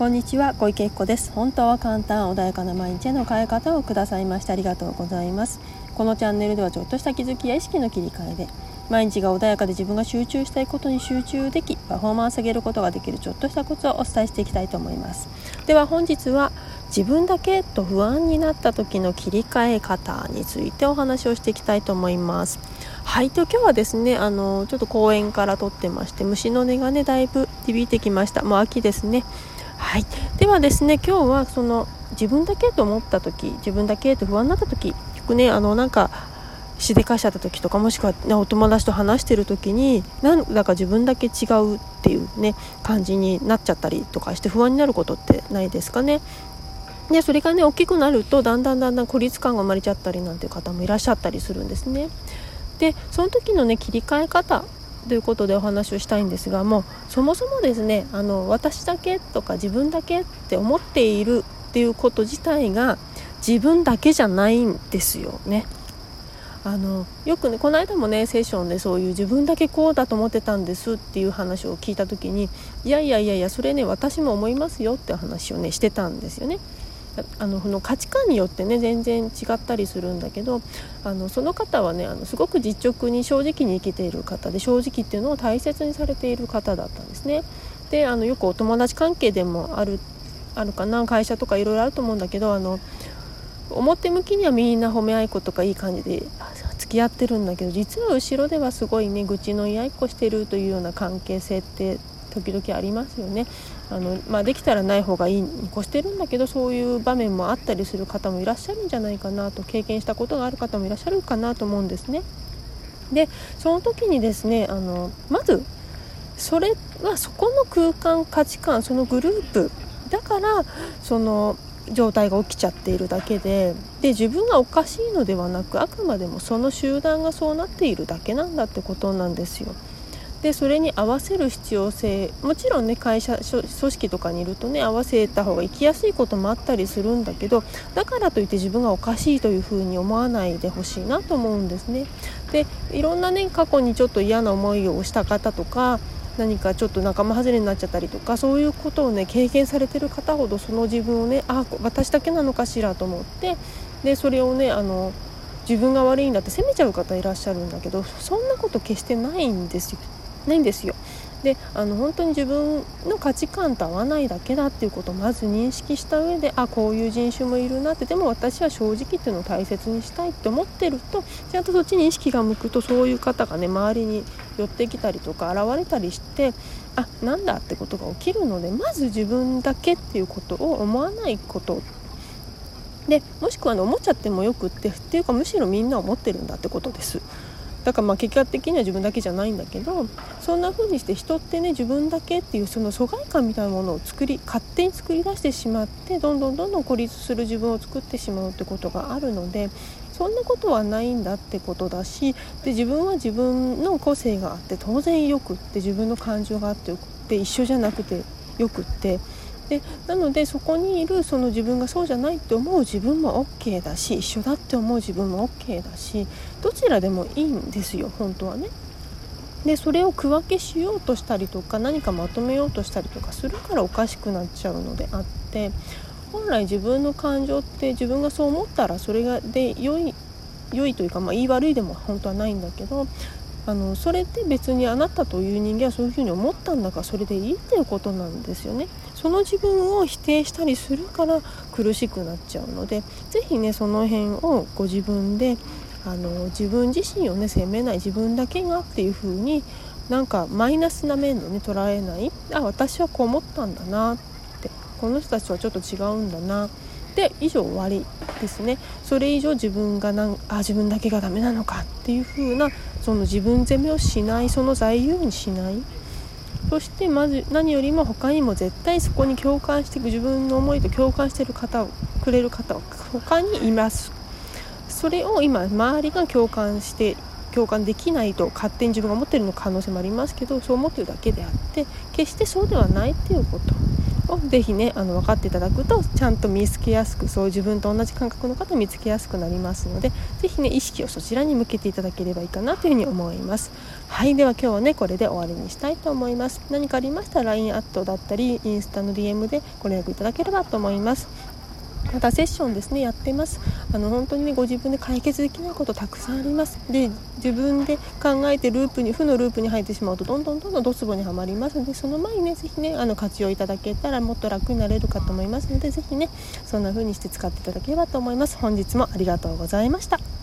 こんにちは小池子です。本当は簡単穏やかな毎日への変え方をくださいましてありがとうございます。このチャンネルではちょっとした気づきや意識の切り替えで毎日が穏やかで自分が集中したいことに集中できパフォーマンス上げることができるちょっとしたコツをお伝えしていきたいと思います。では本日は自分だけと不安になった時の切り替え方についてお話をしていきたいと思います。はいと今日はですねあのちょっと公園から撮ってまして虫の音がねだいぶ響いてきました。もう秋ですね。はいではですね今日はその自分だけと思った時自分だけと不安になった時結構ねあのなんかしでかしちゃった時とかもしくは、ね、お友達と話してる時になんだか自分だけ違うっていうね感じになっちゃったりとかして不安になることってないですかね。でそれがね大きくなるとだんだんだんだん孤立感が生まれちゃったりなんていう方もいらっしゃったりするんですね。でその時のね切り替え方ということでお話をしたいんですがもうそもそもですねあの私だけとか自分だけって思っているっていうこと自体が自分だけじゃないんですよね。あのよくねこの間もねセッションでそういう自分だけこうだと思ってたんですっていう話を聞いた時にいやいやいやいやそれね私も思いますよって話をねしてたんですよね。あのこの価値観によってね全然違ったりするんだけどあのその方はねあのすごく実直に正直に生きている方で正直っていうのを大切にされている方だったんですね。であのよくお友達関係でもあるあるかな会社とかいろいろあると思うんだけどあの表向きにはみんな褒め合いっ子とかいい感じで付き合ってるんだけど実は後ろではすごいね愚痴の言い合いっこしてるというような関係性って時々ありますよね。あのまあ、できたらない方がいいに越してるんだけどそういう場面もあったりする方もいらっしゃるんじゃないかなと経験したことがある方もいらっしゃるかなと思うんですね。でその時にですねあのまずそれはそこの空間価値観そのグループだからその状態が起きちゃっているだけでで自分がおかしいのではなくあくまでもその集団がそうなっているだけなんだってことなんですよ。でそれに合わせる必要性もちろんね会社組織とかにいるとね合わせた方が生きやすいこともあったりするんだけどだからといって自分がおかしいというふうに思わないでほしいなと思うんですね。でいろんなね過去にちょっと嫌な思いをした方とか何かちょっと仲間外れになっちゃったりとかそういうことをね経験されてる方ほどその自分をねあ私だけなのかしらと思ってでそれをねあの自分が悪いんだって責めちゃう方いらっしゃるんだけどそんなこと決してないんですよ。ないんですよ。であの本当に自分の価値観と合わないだけだっていうことをまず認識した上であこういう人種もいるなってでも私は正直っていうのを大切にしたいって思ってるとちゃんとそっちに意識が向くとそういう方がね周りに寄ってきたりとか現れたりしてあなんだってことが起きるのでまず自分だけっていうことを思わないことでもしくは、ね、思っちゃってもよくってっていうかむしろみんな思ってるんだってことです。だからまあ結果的には自分だけじゃないんだけどそんな風にして人ってね自分だけっていうその疎外感みたいなものを作り勝手に作り出してしまってどんどんどんどん孤立する自分を作ってしまうってことがあるのでそんなことはないんだってことだしで自分は自分の個性があって当然よくって自分の感情があってよくって一緒じゃなくてよくってでなのでそこにいるその自分がそうじゃないって思う自分も OK だし一緒だって思う自分も OK だしどちらでもいいんですよ本当はね。でそれを区分けしようとしたりとか何かまとめようとしたりとかするからおかしくなっちゃうのであって本来自分の感情って自分がそう思ったらそれがで良い良いというか、まあ、言い悪いでも本当はないんだけどあのそれって別にあなたという人間はそういうふうに思ったんだからそれでいいっていうことなんですよね。その自分を否定したりするから苦しくなっちゃうので是非ねその辺をご自分であの自分自身をね責めない自分だけがっていう風になんかマイナスな面でね捉えない。あ私はこう思ったんだなって。この人たちはちょっと違うんだな。ってで以上終わりですね。それ以上自分がなんあ自分だけがダメなのかっていう風なその自分責めをしないその材料にしない。そしてまず何よりも他にも絶対そこに共感していく自分の思いと共感してる方をくれる方は他にいます。それを今周りが共感して共感できないと勝手に自分が思ってるの可能性もありますけどそう思ってるだけであって決してそうではないっていうこと。をぜひねあの分かっていただくとちゃんと見つけやすくそう自分と同じ感覚の方見つけやすくなりますのでぜひね意識をそちらに向けていただければいいかなというふうに思います。はいでは今日はねこれで終わりにしたいと思います。何かありましたら LINE アットだったりインスタの DM でご連絡いただければと思います。またセッションですねやってます。あの本当にねご自分で解決できないことたくさんあります。で自分で考えてループに負のループに入ってしまうとどんどんどんどんドツボにはまりますのでその前にね是非ねあの活用いただけたらもっと楽になれるかと思いますので是非ねそんな風にして使っていただければと思います本日もありがとうございました